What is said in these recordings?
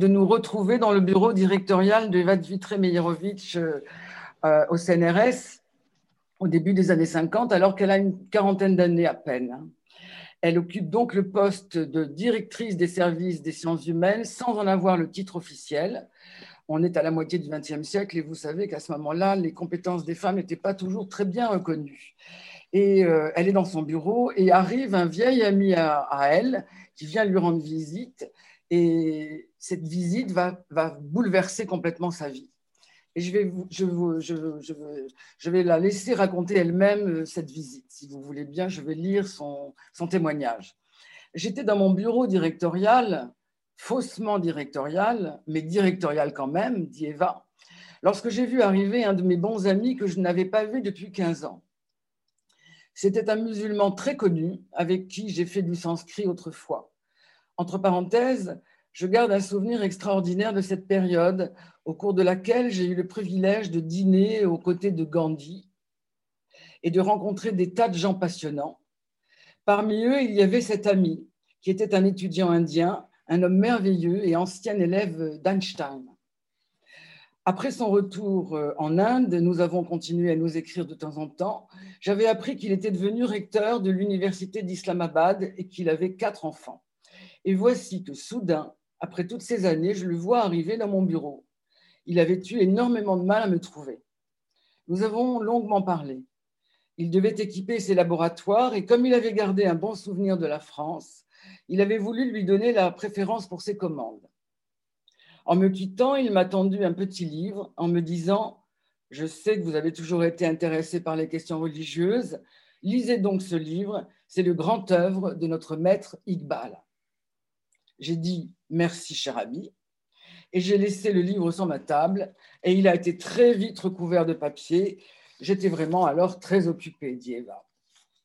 de nous retrouver dans le bureau directorial de Eva Vitré Meyerovitch euh, euh, au CNRS au début des années 50, alors qu'elle a une quarantaine d'années à peine. Elle occupe donc le poste de directrice des services des sciences humaines sans en avoir le titre officiel. On est à la moitié du XXe siècle et vous savez qu'à ce moment-là, les compétences des femmes n'étaient pas toujours très bien reconnues. Et euh, elle est dans son bureau et arrive un vieil ami à, elle qui vient lui rendre visite. Et cette visite va, bouleverser complètement sa vie. Et je vais, la laisser raconter elle-même euh, cette visite. Si vous voulez bien, je vais lire son, son témoignage. J'étais dans mon bureau directorial, faussement directorial, mais directorial quand même, dit Eva, lorsque j'ai vu arriver un de mes bons amis que je n'avais pas vu depuis 15 ans. C'était un musulman très connu avec qui j'ai fait du sanskrit autrefois. Entre parenthèses, je garde un souvenir extraordinaire de cette période au cours de laquelle j'ai eu le privilège de dîner aux côtés de Gandhi et de rencontrer des tas de gens passionnants. Parmi eux, il y avait cet ami qui était un étudiant indien, un homme merveilleux et ancien élève d'Einstein. Après son retour euh, en Inde, nous avons continué à nous écrire de temps en temps. J'avais appris qu'il était devenu recteur de l'université d'Islamabad et qu'il avait quatre enfants. Et voici que soudain, après toutes ces années, je le vois arriver dans mon bureau. Il avait eu énormément de mal à me trouver. Nous avons longuement parlé. Il devait équiper ses laboratoires et comme il avait gardé un bon souvenir de la France, il avait voulu lui donner la préférence pour ses commandes. En me quittant, il m'a tendu un petit livre en me disant Je sais que vous avez toujours été intéressé par les questions religieuses. Lisez donc ce livre, c'est le grand œuvre de notre maître Iqbal. J'ai dit Merci, cher ami. Et j'ai laissé le livre sur ma table et il a été très vite recouvert de papier. J'étais vraiment alors très occupée, dit Eva.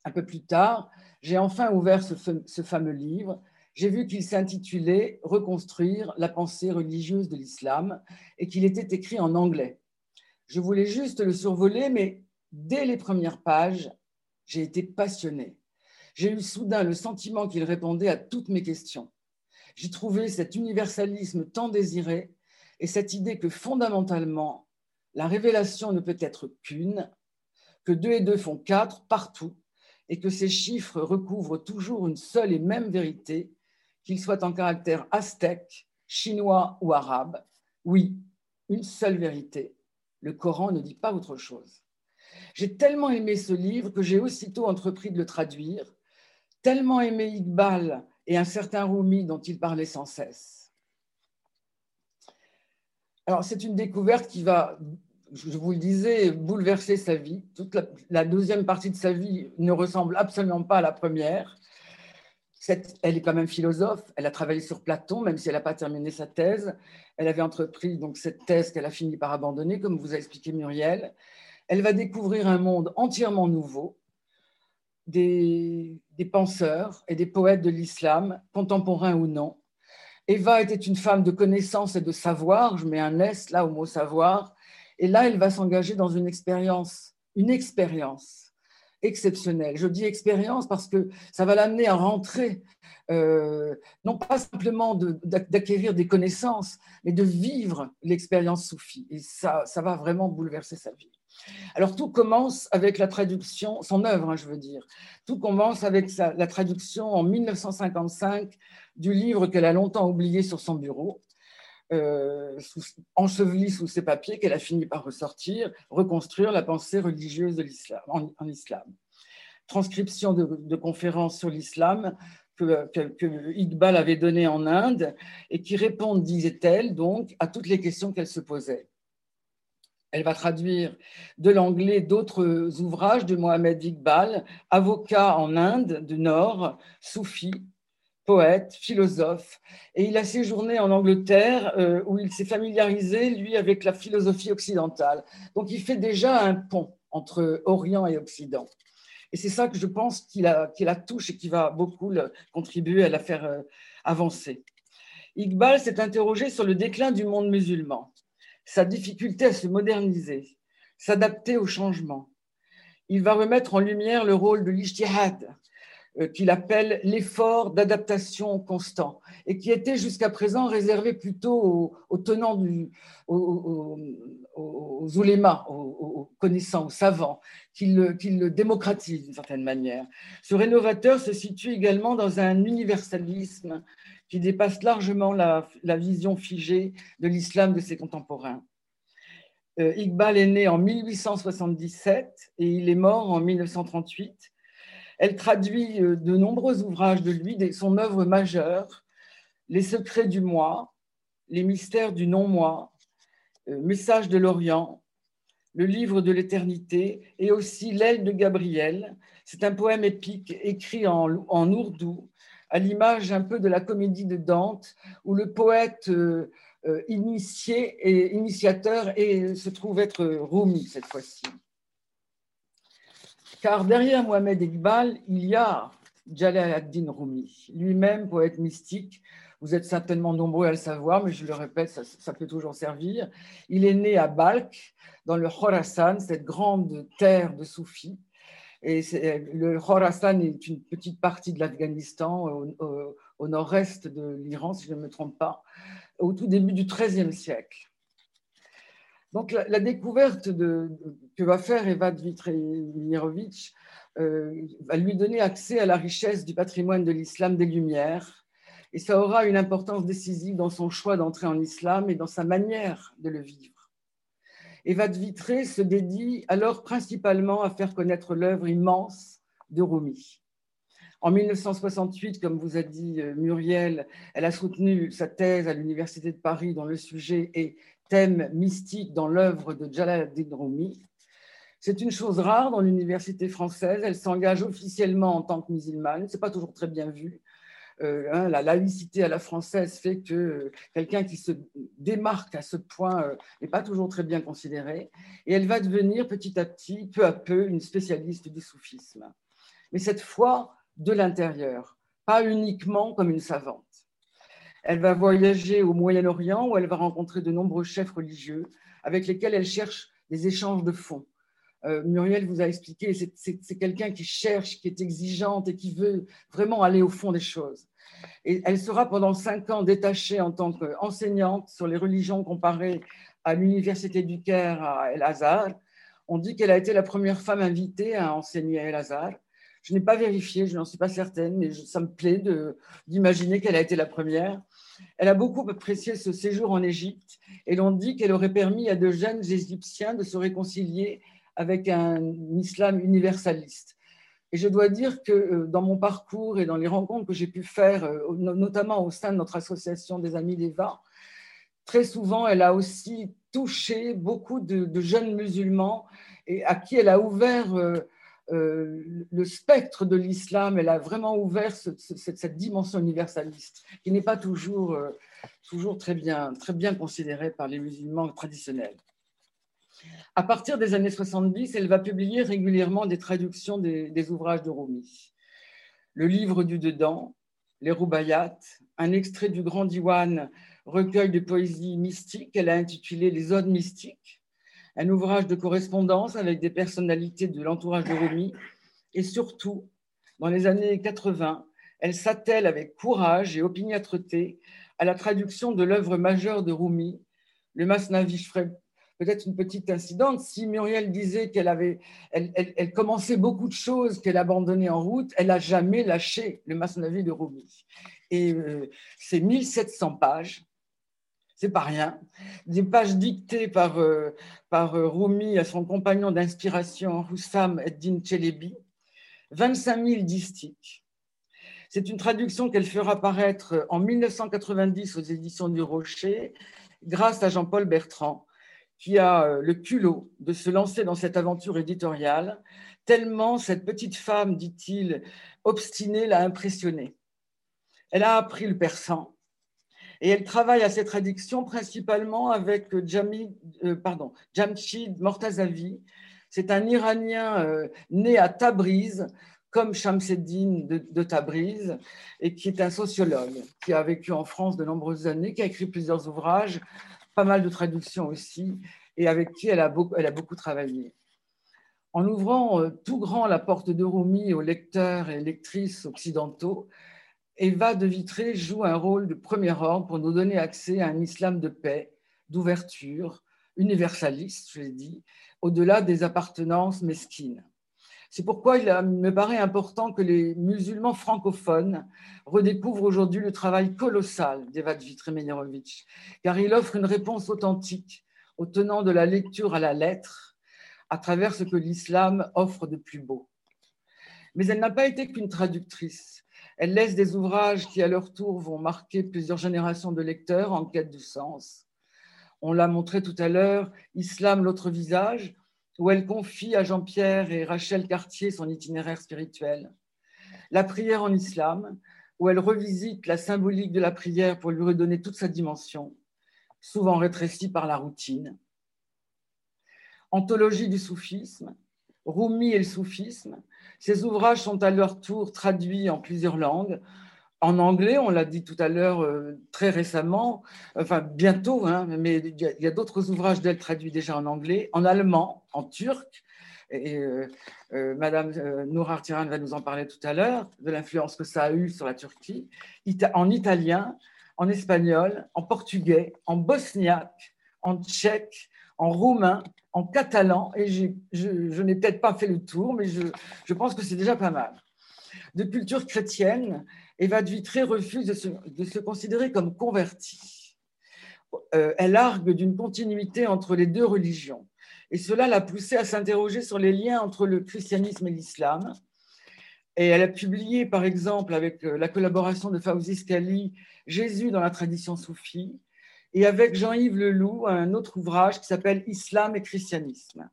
Un peu plus tard, j'ai enfin ouvert ce fameux livre j'ai vu qu'il s'intitulait Reconstruire la pensée religieuse de l'islam et qu'il était écrit en anglais. Je voulais juste le survoler, mais dès les premières pages, j'ai été passionnée. J'ai eu soudain le sentiment qu'il répondait à toutes mes questions. J'ai trouvé cet universalisme tant désiré et cette idée que fondamentalement, la révélation ne peut être qu'une, que deux et deux font quatre partout, et que ces chiffres recouvrent toujours une seule et même vérité, qu'il soit en caractère aztèque, chinois ou arabe, oui, une seule vérité. Le Coran ne dit pas autre chose. J'ai tellement aimé ce livre que j'ai aussitôt entrepris de le traduire, tellement aimé Iqbal et un certain Rumi dont il parlait sans cesse. Alors, c'est une découverte qui va, je vous le disais, bouleverser sa vie. Toute la, la, deuxième partie de sa vie ne ressemble absolument pas à la première elle est quand même philosophe, elle a travaillé sur Platon, même si elle n'a pas terminé sa thèse. Elle avait entrepris donc cette thèse qu'elle a fini par abandonner, comme vous a expliqué Muriel. Elle va découvrir un monde entièrement nouveau, des, des penseurs et des poètes de l'islam, contemporains ou non. Eva était une femme de connaissance et de savoir, je mets un S là au mot savoir, et là elle va s'engager dans une expérience, une expérience exceptionnel. Je dis expérience parce que ça va l'amener à rentrer, euh, non pas simplement d'acquérir des connaissances, mais de vivre l'expérience soufie. Et ça, ça va vraiment bouleverser sa vie. Alors tout commence avec la traduction, son œuvre, hein, je veux dire. Tout commence avec la traduction en 1955 du livre qu'elle a longtemps oublié sur son bureau, euh, enseveli sous ses papiers qu'elle a fini par ressortir, reconstruire la pensée religieuse de l'islam, en, islam. Transcription de, conférences sur l'islam que, Iqbal avait donné en Inde et qui répondent, disait-elle, donc à toutes les questions qu'elle se posait. Elle va traduire de l'anglais d'autres ouvrages de Mohamed Iqbal, avocat en Inde du Nord, soufi, poète, philosophe, et il a séjourné en Angleterre euh, où il s'est familiarisé, lui, avec la philosophie occidentale. Donc il fait déjà un pont entre Orient et Occident. Et c'est ça que je pense qu'il a, qu'il a touche et qui va beaucoup contribuer à la faire euh, avancer. Iqbal s'est interrogé sur le déclin du monde musulman, sa difficulté à se moderniser, s'adapter au changement. Il va remettre en lumière le rôle de l'ijtihad, qu'il appelle l'effort d'adaptation constant et qui était jusqu'à présent réservé plutôt aux, tenants du, aux, aux, oulémas, aux, connaissants, aux savants, qu'il le, démocratise d'une certaine manière. Ce rénovateur se situe également dans un universalisme qui dépasse largement la, la vision figée de l'islam de ses contemporains. Euh, Iqbal est né en 1877 et il est mort en 1938 elle traduit euh, de nombreux ouvrages de lui, son œuvre majeure, Les secrets du moi, Les mystères du non-moi, euh, Message de l'Orient, Le livre de l'éternité et aussi L'aile de Gabriel. C'est un poème épique écrit en, ourdou, à l'image un peu de la comédie de Dante, où le poète euh, initiateur se trouve être Rumi cette fois-ci. Car derrière Mohamed Iqbal, il y a Jalal ad-Din Rumi, lui-même poète mystique. Vous êtes certainement nombreux à le savoir, mais je le répète, ça, peut toujours servir. Il est né à Balkh, dans le Khorasan, cette grande terre de soufis. Et le Khorasan est une petite partie de l'Afghanistan, au, au nord-est de l'Iran, si je ne me trompe pas, au tout début du XIIIe siècle. Donc la, découverte que va faire Eva Dmitrovic euh, va lui donner accès à la richesse du patrimoine de l'islam des Lumières et ça aura une importance décisive dans son choix d'entrer en islam et dans sa manière de le vivre. Eva de Vitré se dédie alors principalement à faire connaître l'œuvre immense de Rumi. En 1968, comme vous a dit euh, Muriel, elle a soutenu sa thèse à l'Université de Paris dont le sujet est thème mystique dans l'œuvre de Jalaluddin Rumi. C'est une chose rare dans l'université française. Elle s'engage officiellement en tant que musulmane. Ce n'est pas toujours très bien vu. Euh, hein, la laïcité à la française fait que quelqu'un qui se démarque à ce point euh, n'est pas toujours très bien considéré. Et elle va devenir petit à petit, peu à peu, une spécialiste du soufisme. Mais cette fois, de l'intérieur, pas uniquement comme une savante. Elle va voyager au Moyen-Orient où elle va rencontrer de nombreux chefs religieux avec lesquels elle cherche des échanges de fonds. Euh, Muriel vous a expliqué, c'est quelqu'un qui cherche, qui est exigeante et qui veut vraiment aller au fond des choses. Et elle sera pendant cinq ans détachée en tant qu'enseignante sur les religions comparées à l'Université du Caire à El-Azhar. On dit qu'elle a été la première femme invitée à enseigner à El-Azhar. Je n'ai pas vérifié, je n'en suis pas certaine, mais ça me plaît d'imaginer qu'elle a été la première. Elle a beaucoup apprécié ce séjour en Égypte et l'on dit qu'elle aurait permis à de jeunes Égyptiens de se réconcilier avec un islam universaliste. Et je dois dire que euh, dans mon parcours et dans les rencontres que j'ai pu faire, euh, notamment au sein de notre association des Amis d'Eva, très souvent, elle a aussi touché beaucoup de, jeunes musulmans et à qui elle a ouvert euh, le spectre de l'islam, elle a vraiment ouvert cette, dimension universaliste qui n'est pas toujours, euh, toujours très, bien, très bien considérée par les musulmans traditionnels. À partir des années 70, elle va publier régulièrement des traductions des, ouvrages de Rumi. Le livre du dedans, les Roubayat, un extrait du Grand Diwan, recueil de poésie mystique qu'elle a intitulé Les Odes mystiques, un ouvrage de correspondance avec des personnalités de l'entourage de Rumi. Et surtout, dans les années 80, elle s'attelle avec courage et opiniâtreté à la traduction de l'œuvre majeure de Rumi, le Masnavi. Je ferai peut-être une petite incidente. Si Muriel disait qu'elle avait, elle, commençait beaucoup de choses qu'elle abandonnait en route, elle n'a jamais lâché le Masnavi de Rumi. Et euh, c'est 1700 pages c'est pas rien. Des pages dictées par, euh, par euh, Rumi à son compagnon d'inspiration, Hussam Eddin Chelebi, 25 000 distiques. C'est une traduction qu'elle fera paraître en 1990 aux éditions du Rocher, grâce à Jean-Paul Bertrand, qui a euh, le culot de se lancer dans cette aventure éditoriale, tellement cette petite femme, dit-il, obstinée, l'a impressionnée. Elle a appris le persan, et elle travaille à cette traduction principalement avec Jami, euh, pardon, Jamshid Mortazavi. C'est un Iranien euh, né à Tabriz, comme Shamseddin de, Tabriz, et qui est un sociologue, qui a vécu en France de nombreuses années, qui a écrit plusieurs ouvrages, pas mal de traductions aussi, et avec qui elle a beaucoup, elle a beaucoup travaillé. En ouvrant euh, tout grand la porte de Rumi aux lecteurs et lectrices occidentaux, Eva de Vitré joue un rôle de premier ordre pour nous donner accès à un islam de paix, d'ouverture, universaliste, je l'ai dit, au-delà des appartenances mesquines. C'est pourquoi il me paraît important que les musulmans francophones redécouvrent aujourd'hui le travail colossal d'Eva Vitré-Meyerovitch, car il offre une réponse authentique au tenant de la lecture à la lettre à travers ce que l'islam offre de plus beau. Mais elle n'a pas été qu'une traductrice. Elle laisse des ouvrages qui, à leur tour, vont marquer plusieurs générations de lecteurs en quête du sens. On l'a montré tout à l'heure, Islam, l'autre visage, où elle confie à Jean-Pierre et Rachel Cartier son itinéraire spirituel. La prière en islam, où elle revisite la symbolique de la prière pour lui redonner toute sa dimension, souvent rétrécie par la routine. Anthologie du soufisme, Rumi et le soufisme. Ces ouvrages sont à leur tour traduits en plusieurs langues, en anglais, on l'a dit tout à l'heure euh, très récemment, enfin bientôt, hein, mais il y a, d'autres ouvrages d'elle traduits déjà en anglais, en allemand, en turc. Et euh, euh, Madame Nour Artiran va nous en parler tout à l'heure, de l'influence que ça a eu sur la Turquie, en italien, en espagnol, en portugais, en bosniaque, en tchèque, en roumain, en catalan, et je, n'ai peut-être pas fait le tour, mais je, pense que c'est déjà pas mal. De culture chrétienne, Eva de Vitré refuse de se, considérer comme convertie. Euh, elle argue d'une continuité entre les deux religions. Et cela l'a poussée à s'interroger sur les liens entre le christianisme et l'islam. Et elle a publié, par exemple, avec euh, la collaboration de Fawzi Skali, Jésus dans la tradition soufie, et avec Jean-Yves Leloup, un autre ouvrage qui s'appelle Islam et christianisme.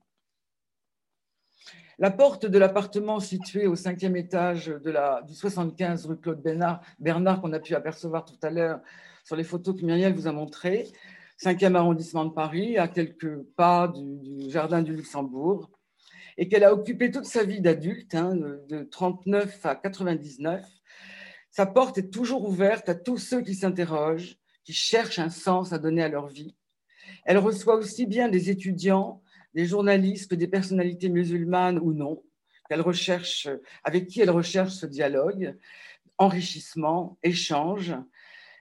La porte de l'appartement situé au cinquième étage de la, du 75 rue Claude Bernard, qu'on a pu apercevoir tout à l'heure sur les photos que Myriel vous a montrées, cinquième arrondissement de Paris, à quelques pas du, jardin du Luxembourg, et qu'elle a occupé toute sa vie d'adulte, hein, de 39 à 99. Sa porte est toujours ouverte à tous ceux qui s'interrogent, qui cherchent un sens à donner à leur vie. Elle reçoit aussi bien des étudiants des journalistes, des personnalités musulmanes ou non, avec qui elle recherche ce dialogue, enrichissement, échange.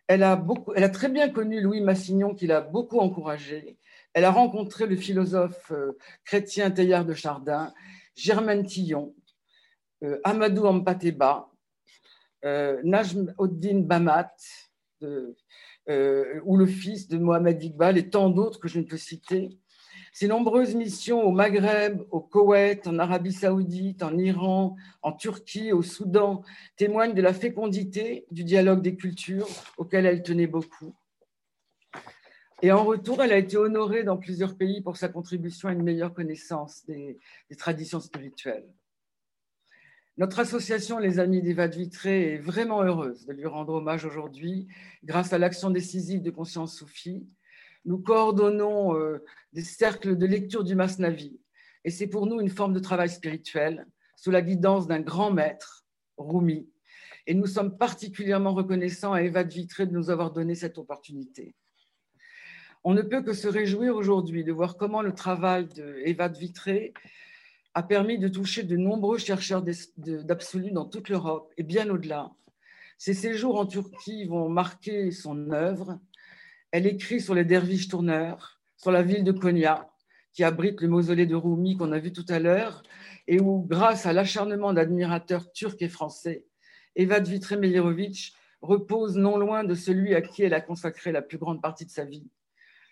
Elle a, beaucoup, elle a très bien connu Louis Massignon, qui l'a beaucoup encouragé. Elle a rencontré le philosophe euh, chrétien Teilhard de Chardin, Germaine Tillon, euh, Amadou Ampateba, euh, Najm Oddin Bamat, ou le fils de Mohamed Iqbal, et tant d'autres que je ne peux citer. Ses nombreuses missions au Maghreb, au Koweït, en Arabie saoudite, en Iran, en Turquie, au Soudan témoignent de la fécondité du dialogue des cultures auquel elle tenait beaucoup. Et en retour, elle a été honorée dans plusieurs pays pour sa contribution à une meilleure connaissance des, traditions spirituelles. Notre association Les Amis d'Eva de Vitré est vraiment heureuse de lui rendre hommage aujourd'hui grâce à l'action décisive de Conscience Soufie nous coordonnons euh, des cercles de lecture du Masnavi. Et c'est pour nous une forme de travail spirituel sous la guidance d'un grand maître, Rumi. Et nous sommes particulièrement reconnaissants à Eva de Vitré de nous avoir donné cette opportunité. On ne peut que se réjouir aujourd'hui de voir comment le travail d'Eva de Vitré a permis de toucher de nombreux chercheurs d'absolu dans toute l'Europe et bien au-delà. Ces séjours en Turquie vont marquer son œuvre elle écrit sur les derviches tourneurs, sur la ville de Konya, qui abrite le mausolée de Rumi qu'on a vu tout à l'heure, et où, grâce à l'acharnement d'admirateurs turcs et français, Eva Dvitre Meyerovitch repose non loin de celui à qui elle a consacré la plus grande partie de sa vie,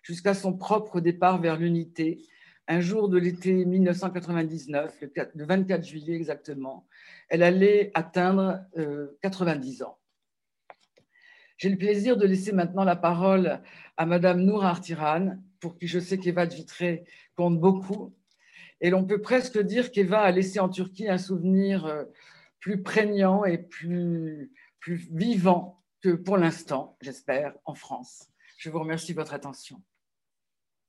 jusqu'à son propre départ vers l'unité, un jour de l'été 1999, le 24 juillet exactement. Elle allait atteindre 90 euh, ans. J'ai le plaisir de laisser maintenant la parole à Madame Nour Artiran, pour qui je sais qu'Eva de Vitré compte beaucoup. Et l'on peut presque dire qu'Eva a laissé en Turquie un souvenir euh, plus prégnant et plus, plus vivant que pour l'instant, j'espère, en France. Je vous remercie de votre attention.